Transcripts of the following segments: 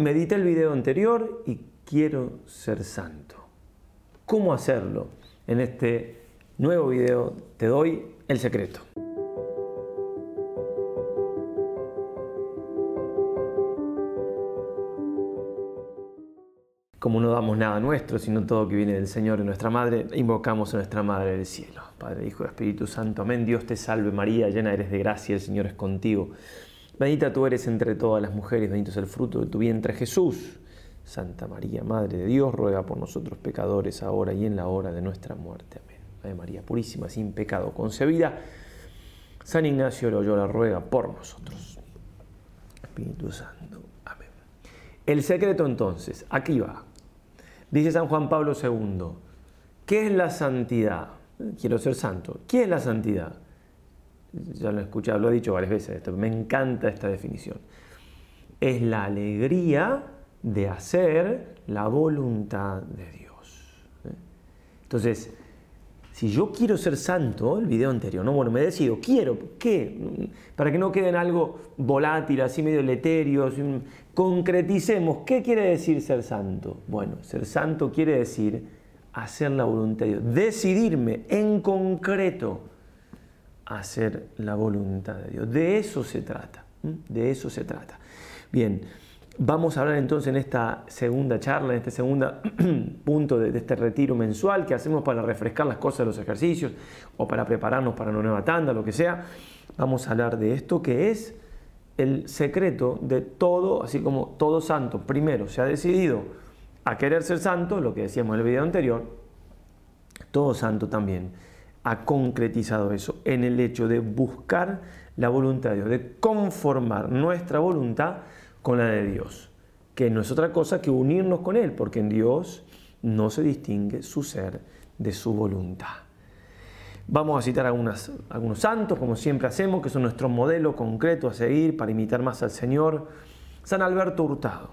medité el video anterior y quiero ser santo. ¿Cómo hacerlo? En este nuevo video te doy el secreto. como no damos nada nuestro, sino todo que viene del Señor y nuestra Madre, invocamos a nuestra Madre del cielo. Padre, Hijo y Espíritu Santo, amén. Dios te salve María, llena eres de gracia, el Señor es contigo. Bendita tú eres entre todas las mujeres, bendito es el fruto de tu vientre Jesús. Santa María, Madre de Dios, ruega por nosotros pecadores, ahora y en la hora de nuestra muerte. Amén. Ave María Purísima, sin pecado concebida. San Ignacio Loyola ruega por nosotros. Espíritu Santo. Amén. El secreto entonces, aquí va. Dice San Juan Pablo II, ¿qué es la santidad? Quiero ser santo. ¿Qué es la santidad? Ya lo he escuchado, lo he dicho varias veces esto, me encanta esta definición. Es la alegría de hacer la voluntad de Dios. ¿eh? Entonces, si yo quiero ser santo, el video anterior, no, bueno, me decido, quiero, ¿qué? Para que no quede en algo volátil, así medio letéreo, concreticemos, ¿qué quiere decir ser santo? Bueno, ser santo quiere decir hacer la voluntad de Dios, decidirme en concreto hacer la voluntad de Dios. De eso se trata, de eso se trata. Bien, Vamos a hablar entonces en esta segunda charla, en este segundo punto de, este retiro mensual que hacemos para refrescar las cosas de los ejercicios o para prepararnos para una nueva tanda, lo que sea. Vamos a hablar de esto que es el secreto de todo, así como todo santo. Primero, se ha decidido a querer ser santo, lo que decíamos en el video anterior, todo santo también ha concretizado eso en el hecho de buscar la voluntad de Dios, de conformar nuestra voluntad con la de Dios, que no es otra cosa que unirnos con Él, porque en Dios no se distingue su ser de su voluntad. Vamos a citar algunos santos, como siempre hacemos, que son nuestro modelo concreto a seguir para imitar más al Señor. San Alberto Hurtado.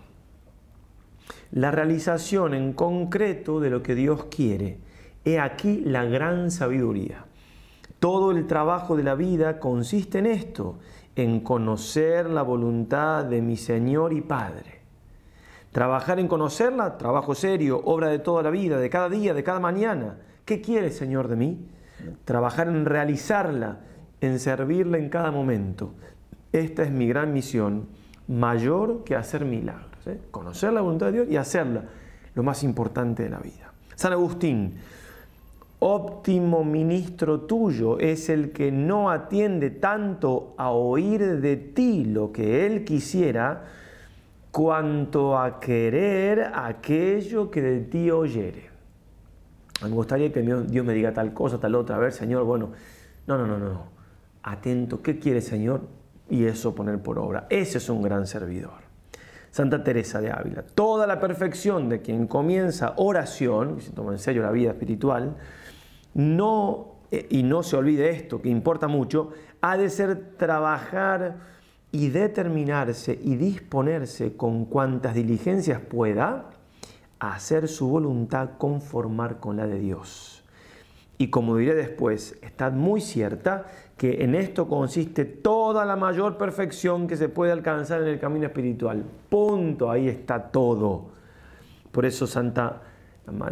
La realización en concreto de lo que Dios quiere. He aquí la gran sabiduría. Todo el trabajo de la vida consiste en esto, en conocer la voluntad de mi Señor y Padre. Trabajar en conocerla, trabajo serio, obra de toda la vida, de cada día, de cada mañana. ¿Qué quiere, Señor, de mí? Trabajar en realizarla, en servirla en cada momento. Esta es mi gran misión, mayor que hacer milagros. ¿eh? Conocer la voluntad de Dios y hacerla, lo más importante de la vida. San Agustín, óptimo ministro tuyo es el que no atiende tanto a oír de ti lo que él quisiera, cuanto a querer aquello que de ti oyere. Me gustaría que Dios me diga tal cosa, tal otra. A ver, Señor, bueno, no, no, no, no. Atento, ¿qué quiere, Señor? Y eso poner por obra. Ese es un gran servidor. Santa Teresa de Ávila. Toda la perfección de quien comienza oración, que se toma en serio la vida espiritual, no, eh, y no se olvide esto, que importa mucho, ha de ser trabajar y determinarse y disponerse con cuantas diligencias pueda a hacer su voluntad conformar con la de Dios. Y como diré después, estad muy cierta que en esto consiste toda la mayor perfección que se puede alcanzar en el camino espiritual. Punto, ahí está todo. Por eso Santa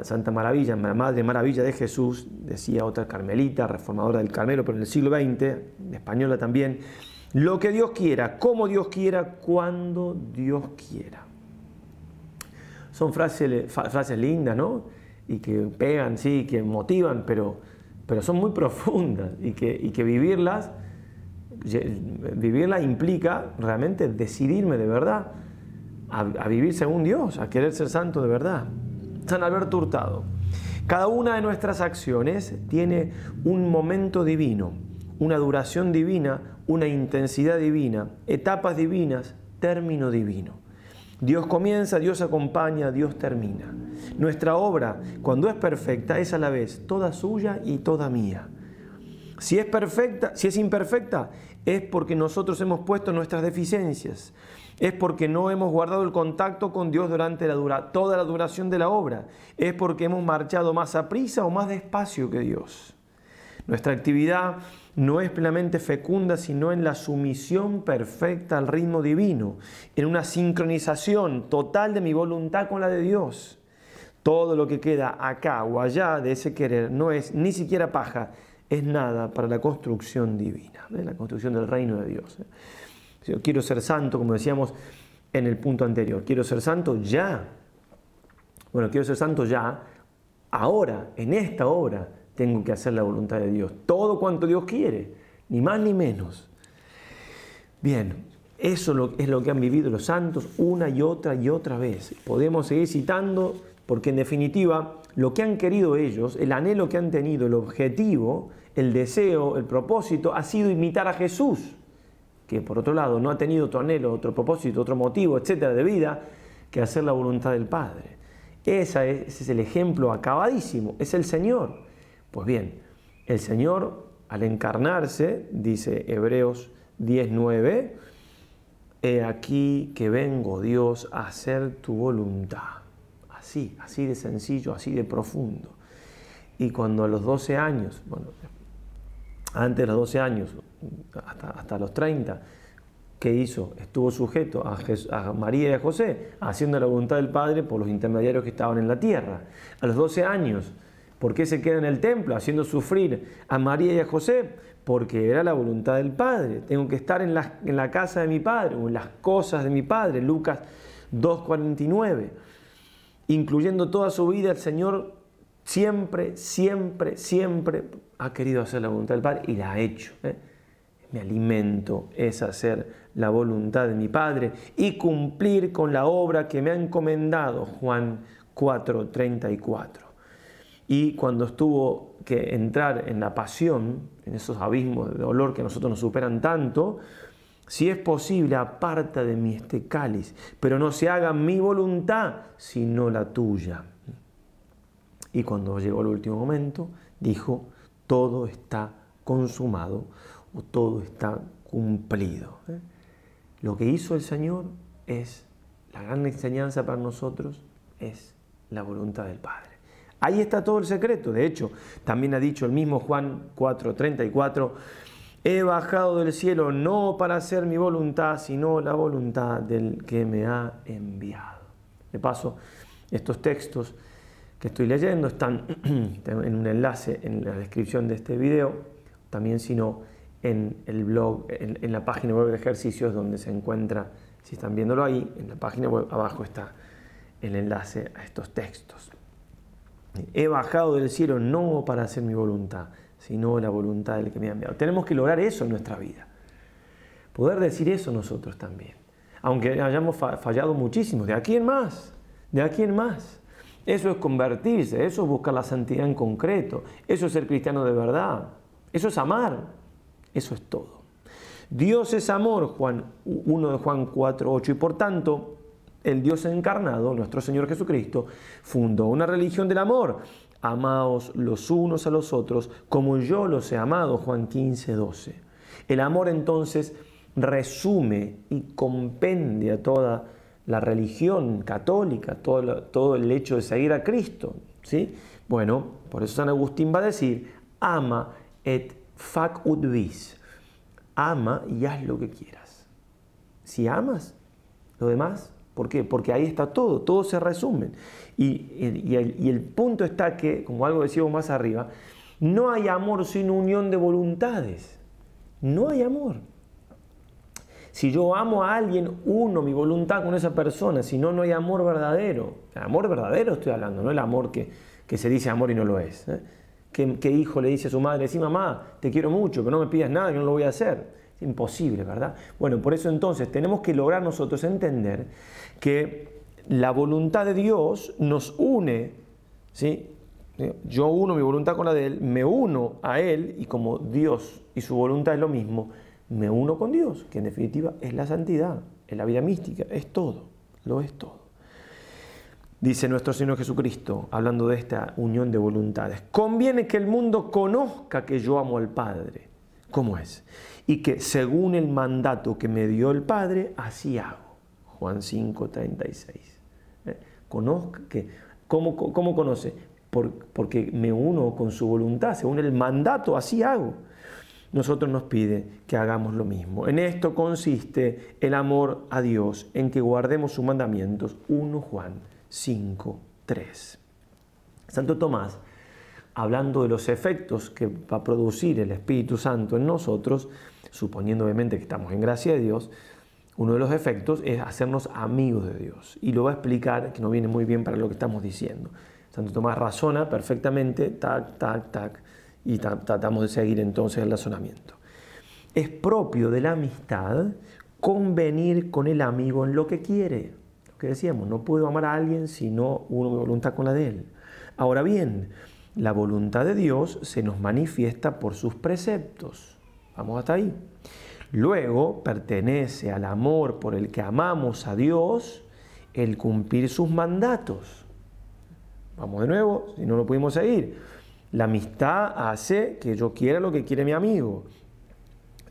Santa Maravilla, la Madre Maravilla de Jesús, decía otra carmelita, reformadora del Carmelo, pero en el siglo XX, española también, lo que Dios quiera, como Dios quiera, cuando Dios quiera. Son frases, frases lindas, ¿no? Y que pegan, sí, que motivan, pero, pero son muy profundas y que, y que vivirlas, vivirlas implica realmente decidirme de verdad a, a vivir según Dios, a querer ser santo de verdad. San Alberto Hurtado. Cada una de nuestras acciones tiene un momento divino, una duración divina, una intensidad divina, etapas divinas, término divino. Dios comienza, Dios acompaña, Dios termina. Nuestra obra, cuando es perfecta, es a la vez toda suya y toda mía. Si es perfecta, si es imperfecta, es porque nosotros hemos puesto nuestras deficiencias es porque no hemos guardado el contacto con Dios durante toda la duración de la obra, es porque hemos marchado más a prisa o más despacio que Dios. Nuestra actividad no es plenamente fecunda sino en la sumisión perfecta al ritmo divino, en una sincronización total de mi voluntad con la de Dios. Todo lo que queda acá o allá de ese querer no es ni siquiera paja, es nada para la construcción divina, la construcción del reino de Dios. Si yo quiero ser santo, como decíamos en el punto anterior, quiero ser santo ya. Bueno, quiero ser santo ya, ahora, en esta hora, tengo que hacer la voluntad de Dios. Todo cuanto Dios quiere, ni más ni menos. Bien, eso es lo que han vivido los santos una y otra y otra vez. Podemos seguir citando porque en definitiva lo que han querido ellos, el anhelo que han tenido, el objetivo, el deseo, el propósito, ha sido imitar a Jesús, que por otro lado no ha tenido otro anhelo, otro propósito, otro motivo, etcétera, de vida, que hacer la voluntad del Padre. ese es el ejemplo acabadísimo, es el Señor. Pues bien, el Señor al encarnarse, dice Hebreos 19, he aquí que vengo Dios a hacer tu voluntad. Así, así de sencillo, así de profundo. Y cuando a los 12 años, bueno, antes de los 12 años, hasta, los 30, ¿qué hizo? Estuvo sujeto a, María y a José, haciendo la voluntad del Padre por los intermediarios que estaban en la tierra. A los 12 años, ¿Por qué se queda en el templo haciendo sufrir a María y a José? Porque era la voluntad del Padre. Tengo que estar en la, en la casa de mi Padre o en las cosas de mi Padre. Lucas 2.49. Incluyendo toda su vida, el Señor siempre, siempre, siempre ha querido hacer la voluntad del Padre y la ha hecho. ¿eh? Alimento es hacer la voluntad de mi Padre y cumplir con la obra que me ha encomendado. Juan 4.34 y cuando estuvo que entrar en la pasión, en esos abismos de dolor que a nosotros nos superan tanto, si es posible, aparta de mí este cáliz, pero no se haga mi voluntad, sino la tuya. Y cuando llegó el último momento, dijo, todo está consumado todo está cumplido. ¿eh? Lo que hizo el Señor es, la gran enseñanza para nosotros es la voluntad del Padre. Ahí está todo el secreto. De hecho, también ha dicho el mismo Juan 4:34, he bajado del cielo no para hacer mi voluntad, sino la voluntad del que me ha enviado. De paso, estos textos que estoy leyendo están en un enlace en la descripción de este video, también sino en el blog, en, la página web de ejercicios donde se encuentra, si están viéndolo ahí, en la página web abajo está el enlace a estos textos. He bajado del cielo no para hacer mi voluntad, sino la voluntad del que me ha enviado. Tenemos que lograr eso en nuestra vida. Poder decir eso nosotros también. Aunque hayamos fallado muchísimo, de aquí en más, de aquí en más. Eso es convertirse, eso es buscar la santidad en concreto, eso es ser cristiano de verdad, eso es amar, eso es todo. Dios es amor, Juan 1 de Juan 4, 8, y por tanto el Dios encarnado, nuestro Señor Jesucristo, fundó una religión del amor. Amaos los unos a los otros como yo los he amado, Juan 15, 12. El amor entonces resume y compendia toda la religión católica, todo, todo el hecho de seguir a Cristo. ¿sí? Bueno, por eso San Agustín va a decir, ama et fac ut vis. Ama y haz lo que quieras. Si amas, lo demás ¿Por qué? Porque ahí está todo, todo se resume. Y, el, punto está que, como algo decíamos más arriba, no hay amor sin unión de voluntades. No hay amor. Si yo amo a alguien, uno mi voluntad con esa persona, si no, no hay amor verdadero. El amor verdadero estoy hablando, no el amor que, se dice amor y no lo es. ¿eh? ¿Qué, hijo le dice a su madre, sí mamá, te quiero mucho, que no me pidas nada, que no lo voy a hacer? Es imposible, ¿verdad? Bueno, por eso entonces tenemos que lograr nosotros entender que la voluntad de Dios nos une, ¿sí? Yo uno mi voluntad con la de Él, me uno a Él y como Dios y su voluntad es lo mismo, me uno con Dios, que en definitiva es la santidad, es la vida mística, es todo, lo es todo. Dice nuestro Señor Jesucristo, hablando de esta unión de voluntades, conviene que el mundo conozca que yo amo al Padre. ¿Cómo es? Y que según el mandato que me dio el Padre, así hago. Juan 5, 36. ¿Eh? Conozca que, ¿cómo, ¿Cómo conoce? porque me uno con su voluntad, según el mandato, así hago. nosotros nos pide que hagamos lo mismo. En esto consiste el amor a Dios, en que guardemos sus mandamientos. 1 Juan 5, 3. Santo Tomás, hablando de los efectos que va a producir el Espíritu Santo en nosotros, suponiendo obviamente que estamos en gracia de Dios, uno de los efectos es hacernos amigos de Dios. Y lo va a explicar, que no viene muy bien para lo que estamos diciendo. Santo Tomás razona perfectamente, tac, tac, tac, y tratamos de seguir entonces el razonamiento. Es propio de la amistad convenir con el amigo en lo que quiere. Que decíamos, no puedo amar a alguien si no uno mi voluntad con la de él. Ahora bien, la voluntad de Dios se nos manifiesta por sus preceptos. Vamos hasta ahí. Luego pertenece al amor por el que amamos a Dios el cumplir sus mandatos. Vamos de nuevo, si no lo pudimos seguir. La amistad hace que yo quiera lo que quiere mi amigo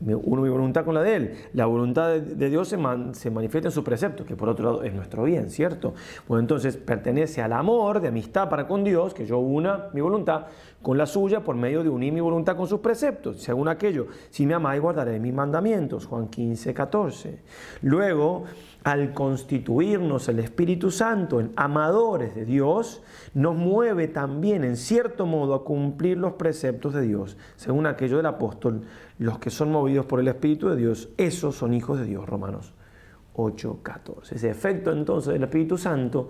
uno mi voluntad con la de Él. La voluntad de, Dios se, se, manifiesta en sus preceptos, que por otro lado es nuestro bien, ¿cierto? Bueno, entonces pertenece al amor de amistad para con Dios, que yo una mi voluntad con la suya por medio de unir mi voluntad con sus preceptos. Según aquello, si me amáis guardaré mis mandamientos. Juan 15, 14. Luego, al constituirnos el Espíritu Santo en amadores de Dios, nos mueve también en cierto modo a cumplir los preceptos de Dios, según aquello del apóstol, los que son movidos por el Espíritu de Dios, esos son hijos de Dios, Romanos 8, 14. Ese efecto entonces del Espíritu Santo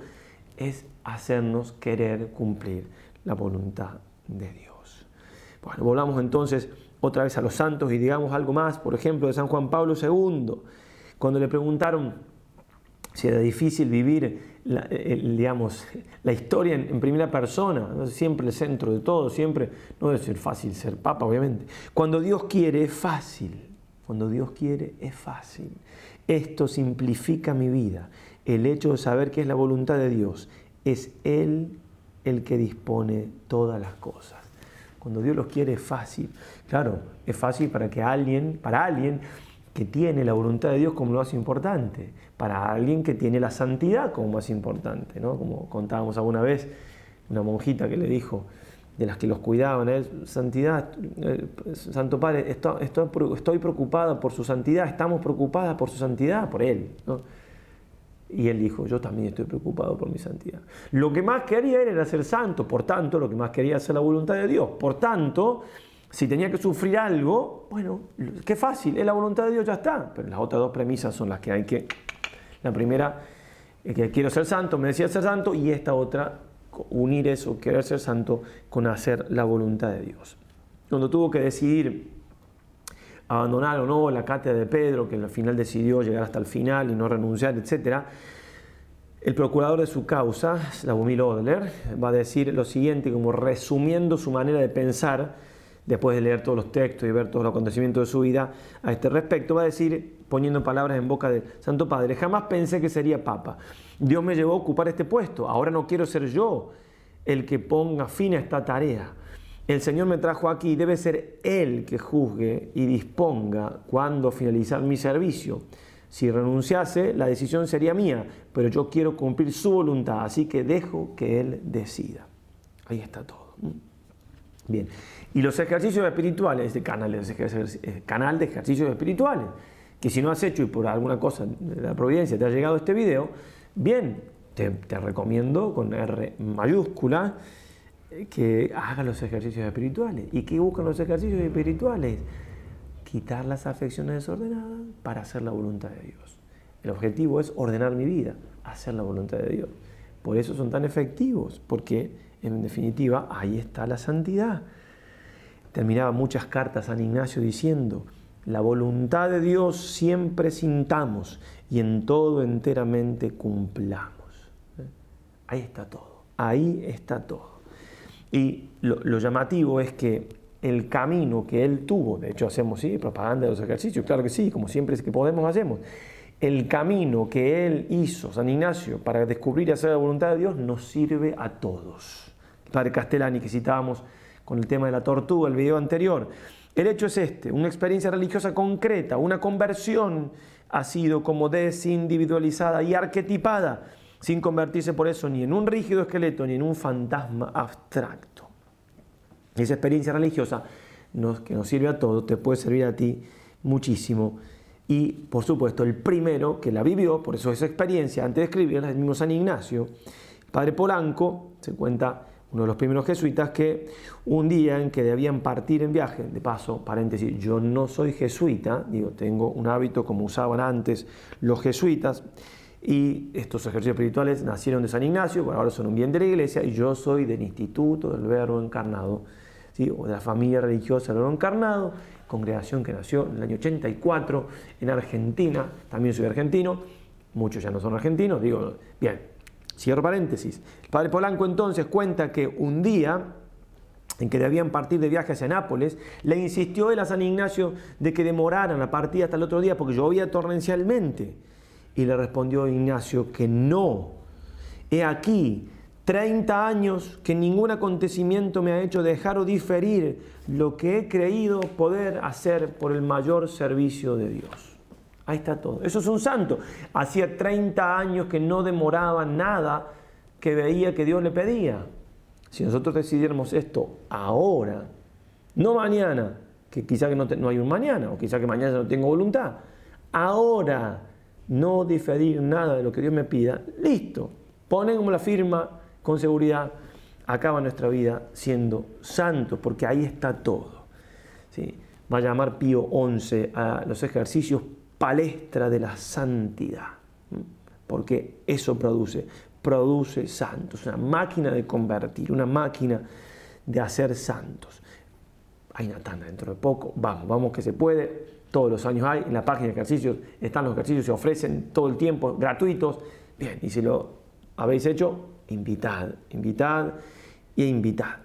es hacernos querer cumplir la voluntad de Dios. Bueno, volvamos entonces otra vez a los santos y digamos algo más, por ejemplo, de San Juan Pablo II, cuando le preguntaron si era difícil vivir la, digamos, la historia en, primera persona, siempre el centro de todo, siempre, no debe ser fácil ser papa, obviamente. Cuando Dios quiere es fácil, cuando Dios quiere es fácil. Esto simplifica mi vida. El hecho de saber que es la voluntad de Dios, es Él el que dispone todas las cosas. Cuando Dios los quiere es fácil. Claro, es fácil para que alguien, para alguien que tiene la voluntad de Dios como lo más importante, para alguien que tiene la santidad como más importante, ¿no? Como contábamos alguna vez, una monjita que le dijo, de las que los cuidaban, él, santidad, eh, Santo Padre, estoy, preocupada por su santidad, estamos preocupadas por su santidad, por él. Y él dijo, yo también estoy preocupado por mi santidad. Lo que más quería era ser santo, por tanto, lo que más quería era la voluntad de Dios. Por tanto, si tenía que sufrir algo, bueno, qué fácil, es la voluntad de Dios, ya está. Pero las otras dos premisas son las que hay que... La primera, que quiero ser santo, me decía ser santo, y esta otra, unir eso, querer ser santo, con hacer la voluntad de Dios. Cuando tuvo que decidir abandonar o no la cátedra de Pedro, que al final decidió llegar hasta el final y no renunciar, etc., el procurador de su causa, Slavomir Odler, va a decir lo siguiente, como resumiendo su manera de pensar, después de leer todos los textos y ver todos los acontecimientos de su vida a este respecto, va a decir, poniendo palabras en boca del Santo Padre, jamás pensé que sería papa. Dios me llevó a ocupar este puesto, ahora no quiero ser yo el que ponga fin a esta tarea. El Señor me trajo aquí, debe ser Él que juzgue y disponga cuándo finalizar mi servicio. Si renunciase, la decisión sería mía, pero yo quiero cumplir su voluntad, así que dejo que Él decida. Ahí está todo. Bien, y los ejercicios espirituales, este canal, eh, canal de ejercicios espirituales, que si no has hecho y por alguna cosa de la providencia te ha llegado este video, bien, te, recomiendo con R mayúscula eh, que hagas los ejercicios espirituales. ¿Y qué buscan los ejercicios espirituales? Quitar las afecciones desordenadas para hacer la voluntad de Dios. El objetivo es ordenar mi vida, hacer la voluntad de Dios. Por eso son tan efectivos, porque en definitiva ahí está la santidad terminaba muchas cartas San Ignacio diciendo, la voluntad de Dios siempre sintamos y en todo enteramente cumplamos. ¿Eh? Ahí está todo, ahí está todo. Y lo, llamativo es que el camino que él tuvo, de hecho hacemos sí, propaganda de los ejercicios, claro que sí, como siempre que podemos hacemos, el camino que él hizo, San Ignacio, para descubrir y hacer la voluntad de Dios, nos sirve a todos. Padre Castellani que citábamos con el tema de la tortuga, el video anterior. El hecho es este, una experiencia religiosa concreta, una conversión ha sido como desindividualizada y arquetipada, sin convertirse por eso ni en un rígido esqueleto ni en un fantasma abstracto. Esa experiencia religiosa que nos sirve a todos, te puede servir a ti muchísimo. Y por supuesto, el primero que la vivió, por eso esa experiencia, antes de escribirla, es el mismo San Ignacio. padre Polanco, se cuenta uno de los primeros jesuitas, que un día en que debían partir en viaje, de paso, paréntesis, yo no soy jesuita, digo, tengo un hábito como usaban antes los jesuitas, y estos ejercicios espirituales nacieron de San Ignacio, bueno, ahora son un bien de la iglesia, y yo soy del Instituto del Verbo Encarnado, ¿sí? o de la familia religiosa del Verbo Encarnado, congregación que nació en el año 84 en Argentina, también soy argentino, muchos ya no son argentinos, digo, bien, cierro paréntesis. El padre Polanco entonces cuenta que un día en que debían partir de viaje hacia Nápoles, le insistió él a San Ignacio de que demoraran la partida hasta el otro día porque llovía torrencialmente. Y le respondió Ignacio que no. He aquí, 30 años que ningún acontecimiento me ha hecho dejar o diferir lo que he creído poder hacer por el mayor servicio de Dios. Ahí está todo. Eso es un santo. Hacía 30 años que no demoraba nada que veía que Dios le pedía. Si nosotros decidiéramos esto ahora, no mañana, que quizá que no, hay un mañana, o quizá que mañana no tengo voluntad, ahora no diferir nada de lo que Dios me pida, listo. Ponen como la firma con seguridad, acaba nuestra vida siendo santo, porque ahí está todo. ¿sí? Va a llamar Pío 11 a los ejercicios palestra de la santidad, porque eso produce, produce santos, una máquina de convertir, una máquina de hacer santos. Hay una tanda dentro de poco, vamos, vamos que se puede, todos los años hay, en la página de ejercicios están los ejercicios, se ofrecen todo el tiempo, gratuitos, bien, y si lo habéis hecho, invitad, invitad y invitad.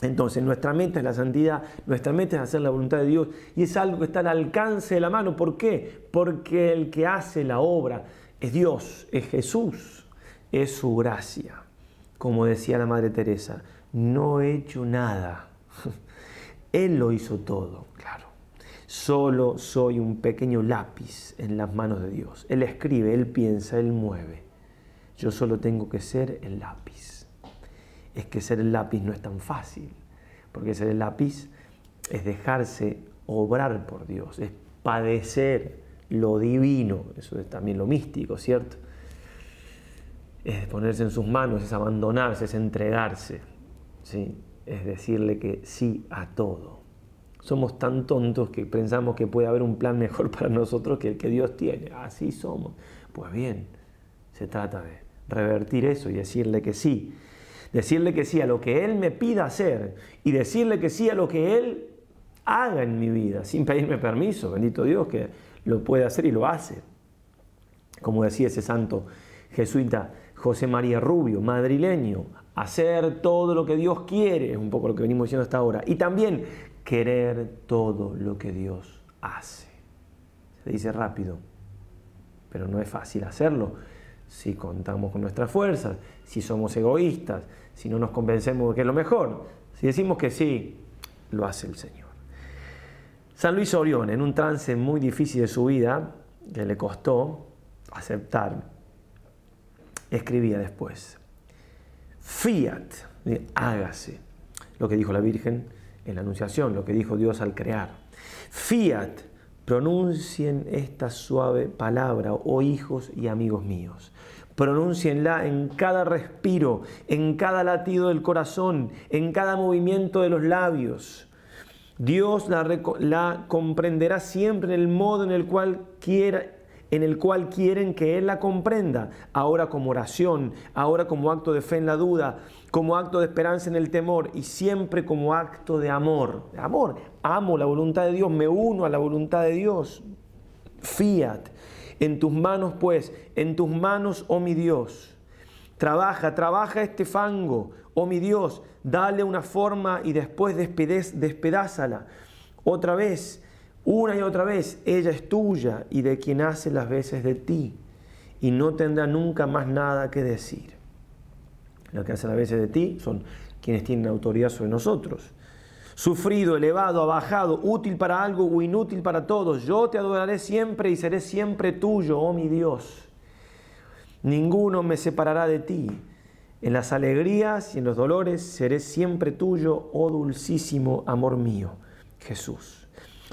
Entonces, nuestra meta es la santidad, nuestra meta es hacer la voluntad de Dios y es algo que está al alcance de la mano. ¿Por qué? Porque el que hace la obra es Dios, es Jesús, es su gracia. Como decía la Madre Teresa, no he hecho nada. Él lo hizo todo, claro. Solo soy un pequeño lápiz en las manos de Dios. Él escribe, Él piensa, Él mueve. Yo solo tengo que ser el lápiz. Es que ser el lápiz no es tan fácil, porque ser el lápiz es dejarse obrar por Dios, es padecer lo divino, eso es también lo místico, ¿cierto? Es ponerse en sus manos, es abandonarse, es entregarse, ¿sí? es decirle que sí a todo. Somos tan tontos que pensamos que puede haber un plan mejor para nosotros que el que Dios tiene. Así somos. Pues bien, se trata de revertir eso y decirle que sí. Decirle que sí a lo que Él me pida hacer y decirle que sí a lo que Él haga en mi vida, sin pedirme permiso. Bendito Dios que lo puede hacer y lo hace. Como decía ese santo jesuita José María Rubio, madrileño, hacer todo lo que Dios quiere, es un poco lo que venimos diciendo hasta ahora, y también querer todo lo que Dios hace. Se dice rápido, pero no es fácil hacerlo si contamos con nuestras fuerzas, si somos egoístas, si no nos convencemos de que es lo mejor. Si decimos que sí, lo hace el Señor. San Luis Orión, en un trance muy difícil de su vida, que le costó aceptar, escribía después, fiat, hágase, lo que dijo la Virgen en la Anunciación, lo que dijo Dios al crear. Fiat, pronuncien esta suave palabra, oh hijos y amigos míos. Pronuncienla en cada respiro, en cada latido del corazón, en cada movimiento de los labios. Dios la, comprenderá siempre en el modo en el cual quiera en el cual quieren que Él la comprenda, ahora como oración, ahora como acto de fe en la duda, como acto de esperanza en el temor y siempre como acto de amor. Amor, amo la voluntad de Dios, me uno a la voluntad de Dios. Fiat, en tus manos pues, en tus manos, oh mi Dios. Trabaja, trabaja este fango, oh mi Dios, dale una forma y después despedázala. Otra vez, una y otra vez, ella es tuya y de quien hace las veces de ti, y no tendrá nunca más nada que decir. Lo que hace las veces de ti son quienes tienen autoridad sobre nosotros. Sufrido, elevado, abajado, útil para algo o inútil para todos, yo te adoraré siempre y seré siempre tuyo, oh mi Dios. Ninguno me separará de ti. En las alegrías y en los dolores seré siempre tuyo, oh dulcísimo amor mío. Jesús.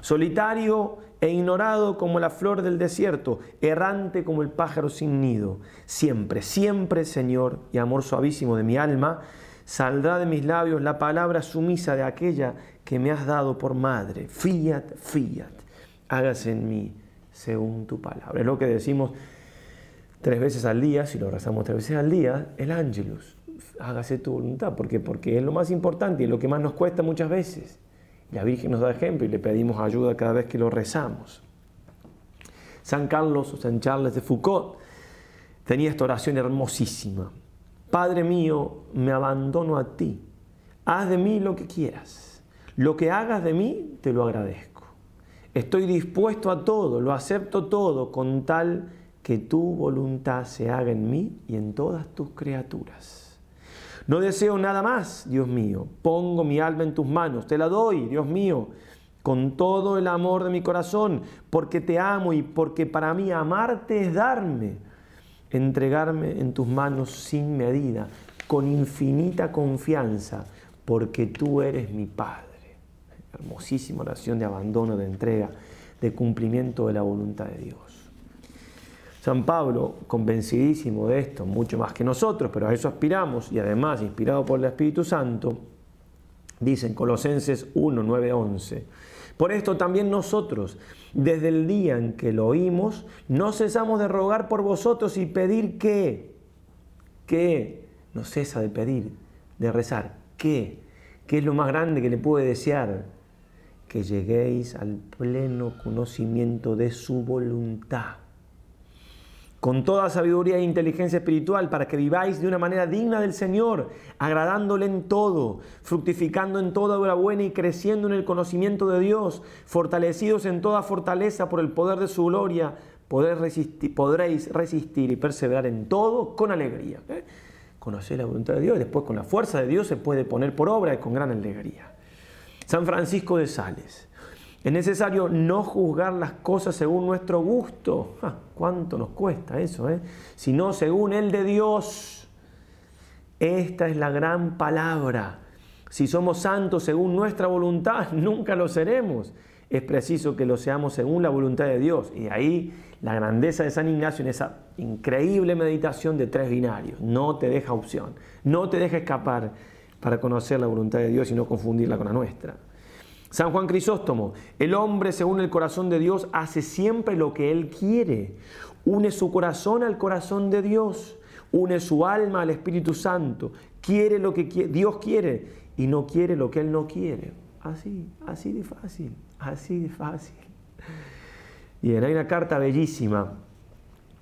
Solitario e ignorado como la flor del desierto, errante como el pájaro sin nido. Siempre, siempre, Señor, y amor suavísimo de mi alma, saldrá de mis labios la palabra sumisa de aquella que me has dado por madre. Fiat, fiat, hágase en mí según tu palabra. Es lo que decimos tres veces al día, si lo rezamos tres veces al día, el ángelus. Hágase tu voluntad, porque porque es lo más importante y lo que más nos cuesta muchas veces. La Virgen nos da ejemplo y le pedimos ayuda cada vez que lo rezamos. San Carlos o San Charles de Foucault tenía esta oración hermosísima. Padre mío, me abandono a ti. Haz de mí lo que quieras. Lo que hagas de mí, te lo agradezco. Estoy dispuesto a todo, lo acepto todo, con tal que tu voluntad se haga en mí y en todas tus criaturas. No deseo nada más, Dios mío. Pongo mi alma en tus manos. Te la doy, Dios mío, con todo el amor de mi corazón, porque te amo y porque para mí amarte es darme, entregarme en tus manos sin medida, con infinita confianza, porque tú eres mi Padre. Hermosísima oración de abandono, de entrega, de cumplimiento de la voluntad de Dios. San Pablo, convencidísimo de esto, mucho más que nosotros, pero a eso aspiramos y además inspirado por el Espíritu Santo, dice en Colosenses 1, 9, 11, por esto también nosotros, desde el día en que lo oímos, no cesamos de rogar por vosotros y pedir que, que, no cesa de pedir, de rezar, que, que es lo más grande que le puede desear, que lleguéis al pleno conocimiento de su voluntad con toda sabiduría e inteligencia espiritual, para que viváis de una manera digna del Señor, agradándole en todo, fructificando en toda obra buena y creciendo en el conocimiento de Dios, fortalecidos en toda fortaleza por el poder de su gloria, podréis resistir y perseverar en todo con alegría. ¿Eh? Conocer la voluntad de Dios y después con la fuerza de Dios se puede poner por obra y con gran alegría. San Francisco de Sales. Es necesario no juzgar las cosas según nuestro gusto. ¿Cuánto nos cuesta eso? Eh? Sino según el de Dios. Esta es la gran palabra. Si somos santos según nuestra voluntad, nunca lo seremos. Es preciso que lo seamos según la voluntad de Dios. Y ahí la grandeza de San Ignacio en esa increíble meditación de tres binarios. No te deja opción. No te deja escapar para conocer la voluntad de Dios y no confundirla con la nuestra. San Juan Crisóstomo, el hombre según el corazón de Dios hace siempre lo que él quiere. Une su corazón al corazón de Dios, une su alma al Espíritu Santo, quiere lo que Dios quiere y no quiere lo que él no quiere. Así, así de fácil, así de fácil. Y hay una carta bellísima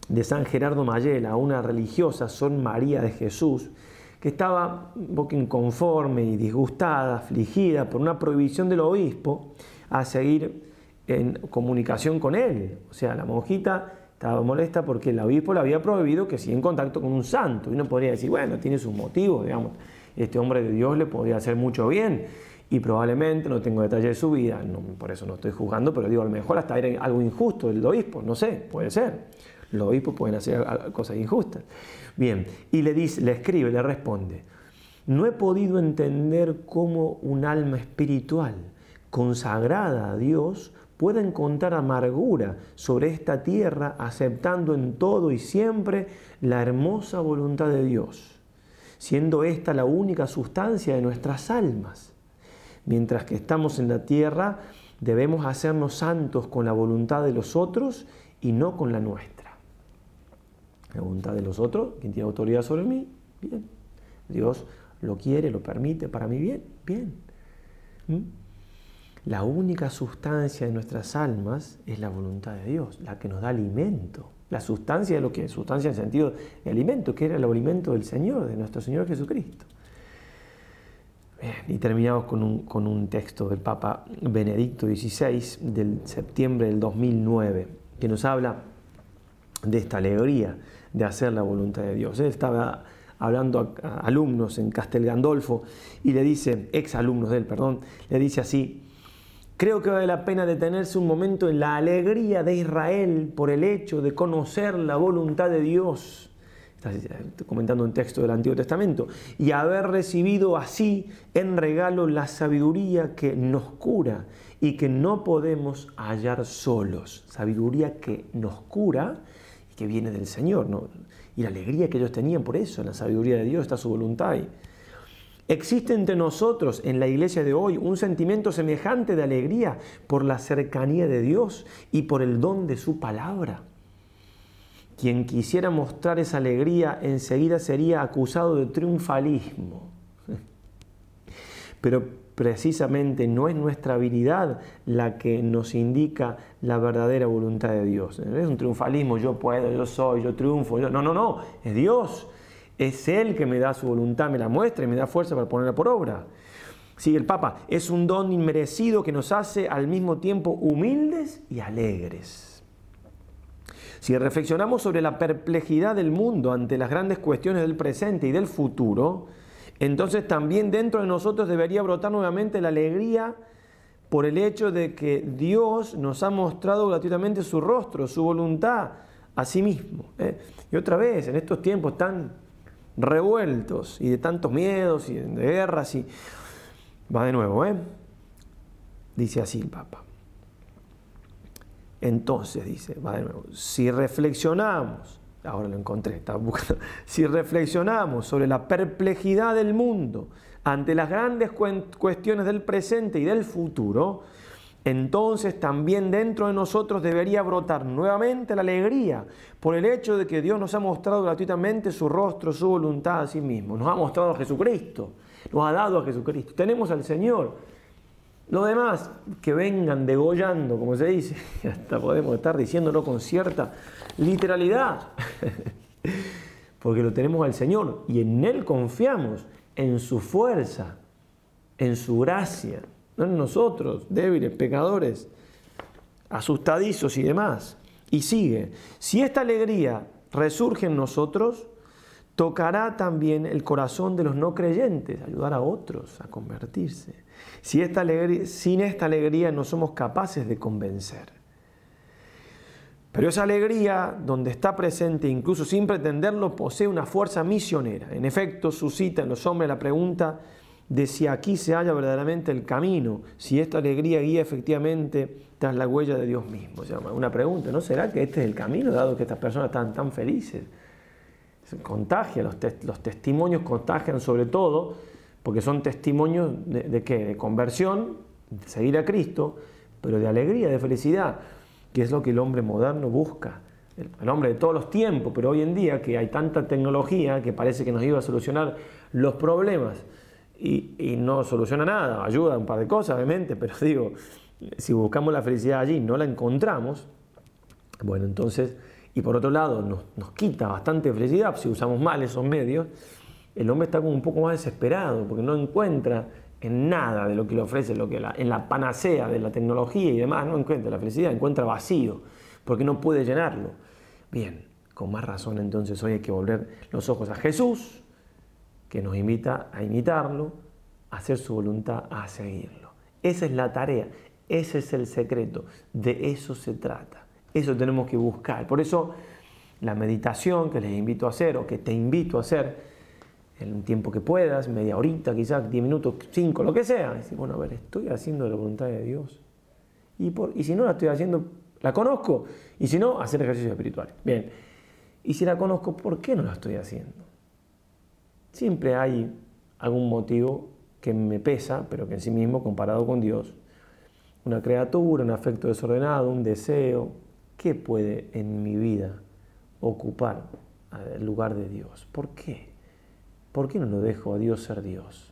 de San Gerardo Mayela una religiosa, Son María de Jesús, que estaba un poco inconforme y disgustada, afligida por una prohibición del obispo a seguir en comunicación con él. O sea, la monjita estaba molesta porque el obispo le había prohibido que siga en contacto con un santo. Y uno podría decir, bueno, tiene sus motivos, digamos, este hombre de Dios le podría hacer mucho bien. Y probablemente, no tengo detalles de su vida, por eso no estoy juzgando, pero digo, a lo mejor hasta era algo injusto del obispo, no sé, puede ser. Los obispos pueden hacer cosas injustas. Bien, y le, dice, le escribe, le responde, no he podido entender cómo un alma espiritual consagrada a Dios puede encontrar amargura sobre esta tierra aceptando en todo y siempre la hermosa voluntad de Dios, siendo esta la única sustancia de nuestras almas. Mientras que estamos en la tierra, debemos hacernos santos con la voluntad de los otros y no con la nuestra la voluntad de los otros, quien tiene autoridad sobre mí, bien. Dios lo quiere, lo permite para mí, bien, bien. ¿Mm? La única sustancia de nuestras almas es la voluntad de Dios, la que nos da alimento. La sustancia de lo que es sustancia en sentido de alimento, que era el alimento del Señor, de nuestro Señor Jesucristo. y terminamos con un, con un texto del Papa Benedicto XVI del septiembre del 2009, que nos habla de esta alegría de hacer la voluntad de Dios. Él estaba hablando a, alumnos en Castel Gandolfo y le dice, ex alumnos de él, perdón, le dice así, creo que vale la pena detenerse un momento en la alegría de Israel por el hecho de conocer la voluntad de Dios. comentando un texto del Antiguo Testamento, y haber recibido así en regalo la sabiduría que nos cura y que no podemos hallar solos. Sabiduría que nos cura que viene del Señor. Y la alegría que ellos tenían por eso, en la sabiduría de Dios está su voluntad. Existe entre nosotros en la iglesia de hoy un sentimiento semejante de alegría por la cercanía de Dios y por el don de su palabra. Quien quisiera mostrar esa alegría enseguida sería acusado de triunfalismo. Pero precisamente no es nuestra habilidad la que nos indica la verdadera voluntad de Dios. Es un triunfalismo, yo puedo, yo soy, yo triunfo. No, no, no, es Dios. Es Él que me da su voluntad, me la muestra y me da fuerza para ponerla por obra. Sigue el Papa, es un don inmerecido que nos hace al mismo tiempo humildes y alegres. Si reflexionamos sobre la perplejidad del mundo ante las grandes cuestiones del presente y del futuro, entonces también dentro de nosotros debería brotar nuevamente la alegría por el hecho de que Dios nos ha mostrado gratuitamente su rostro, su voluntad a sí mismo. ¿eh? Y otra vez, en estos tiempos tan revueltos y de tantos miedos y de guerras y va de nuevo, ¿eh? Dice así el Papa. Entonces dice, va de nuevo, si reflexionamos, ahora lo encontré, estaba buscando, si reflexionamos sobre la perplejidad del mundo ante las grandes cuestiones del presente y del futuro, entonces también dentro de nosotros debería brotar nuevamente la alegría por el hecho de que Dios nos ha mostrado gratuitamente su rostro, su voluntad a sí mismo. Nos ha mostrado a Jesucristo, nos ha dado a Jesucristo. Tenemos al Señor. Lo demás, que vengan degollando, como se dice, hasta podemos estar diciéndolo con cierta literalidad, porque lo tenemos al Señor y en Él confiamos, en su fuerza, en su gracia no en nosotros, débiles, pecadores, asustadizos y demás. Y sigue, si esta alegría resurge en nosotros, tocará también el corazón de los no creyentes, ayudar a otros a convertirse. Si esta alegría, sin esta alegría no somos capaces de convencer. Pero esa alegría, donde está presente, incluso sin pretenderlo, posee una fuerza misionera. En efecto, suscita en los hombres la pregunta de si aquí se halla verdaderamente el camino, si esta alegría guía efectivamente tras la huella de Dios mismo. Se llama una pregunta, ¿no será que este es el camino, dado que estas personas están tan felices? Contagia, los, testimonios contagian sobre todo, porque son testimonios de, de? De conversión, de seguir a Cristo, pero de alegría, de felicidad, que es lo que el hombre moderno busca. el hombre de todos los tiempos, pero hoy en día que hay tanta tecnología que parece que nos iba a solucionar los problemas y, no soluciona nada, ayuda un par de cosas, obviamente, pero digo, si buscamos la felicidad allí y no la encontramos, bueno, entonces, y por otro lado, nos, nos, quita bastante felicidad si usamos mal esos medios, el hombre está como un poco más desesperado porque no encuentra en nada de lo que le ofrece, lo que en la panacea de la tecnología y demás, no encuentra la felicidad, encuentra vacío, porque no puede llenarlo. Bien, con más razón entonces hoy hay que volver los ojos a Jesús, que nos invita a imitarlo, a hacer su voluntad, a seguirlo. Esa es la tarea, ese es el secreto, de eso se trata, eso tenemos que buscar. Por eso la meditación que les invito a hacer o que te invito a hacer en un tiempo que puedas, media horita, quizás 10 minutos, 5, lo que sea, bueno, a ver, estoy haciendo la voluntad de Dios. Y, por, y si no la estoy haciendo, la conozco. Y si no, hacer ejercicios espirituales. Bien. Y si la conozco, ¿por qué no la estoy haciendo? Siempre hay algún motivo que me pesa, pero que en sí mismo, comparado con Dios, una criatura, un afecto desordenado, un deseo, ¿qué puede en mi vida ocupar el lugar de Dios? ¿Por qué? ¿Por qué no lo dejo a Dios ser Dios?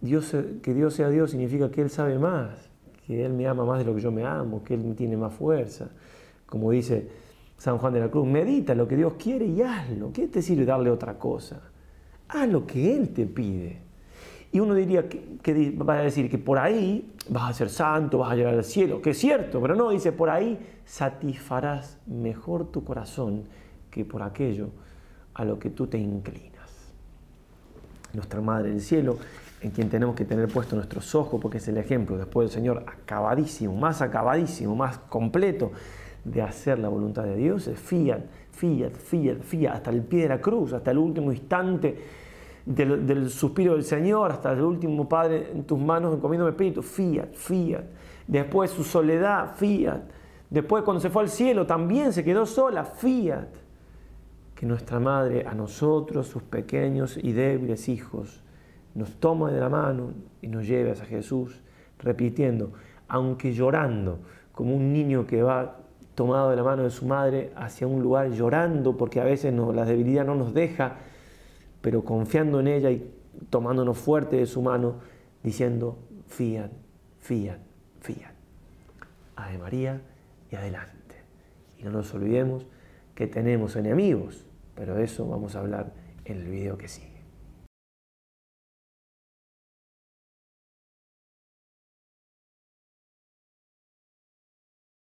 Dios que Dios sea Dios significa que Él sabe más, que Él me ama más de lo que yo me amo, que Él tiene más fuerza. Como dice San Juan de la Cruz, medita lo que Dios quiere y hazlo. ¿Qué te sirve darle otra cosa? Haz lo que Él te pide. Y uno diría que, va a decir que por ahí vas a ser santo, vas a llegar al cielo, que es cierto, pero no, dice, por ahí satisfarás mejor tu corazón que por aquello a lo que tú te inclinas. Nuestra Madre del Cielo, en quien tenemos que tener puesto nuestros ojos, porque es el ejemplo después del Señor acabadísimo, más acabadísimo, más completo, de hacer la voluntad de Dios, es fiat, fiat, fiat, fiat, hasta el pie de la cruz, hasta el último instante del, suspiro del Señor, hasta el último Padre en tus manos encomiendo mi espíritu, fiat, fiat. Después su soledad, fiat. Después cuando se fue al cielo también se quedó sola, fiat. Que nuestra Madre a nosotros, sus pequeños y débiles hijos, nos tome de la mano y nos lleve a Jesús, repitiendo, aunque llorando, como un niño que va tomado de la mano de su madre hacia un lugar llorando porque a veces no, la debilidad no nos deja, pero confiando en ella y tomándonos fuerte de su mano, diciendo, fiat, fiat, fiat. Ave María y adelante. Y no nos olvidemos que tenemos enemigos, pero eso vamos a hablar en el video que sigue.